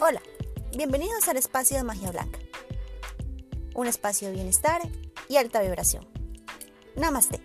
Hola, bienvenidos al espacio de Magia Blanca. Un espacio de bienestar y alta vibración. Namaste.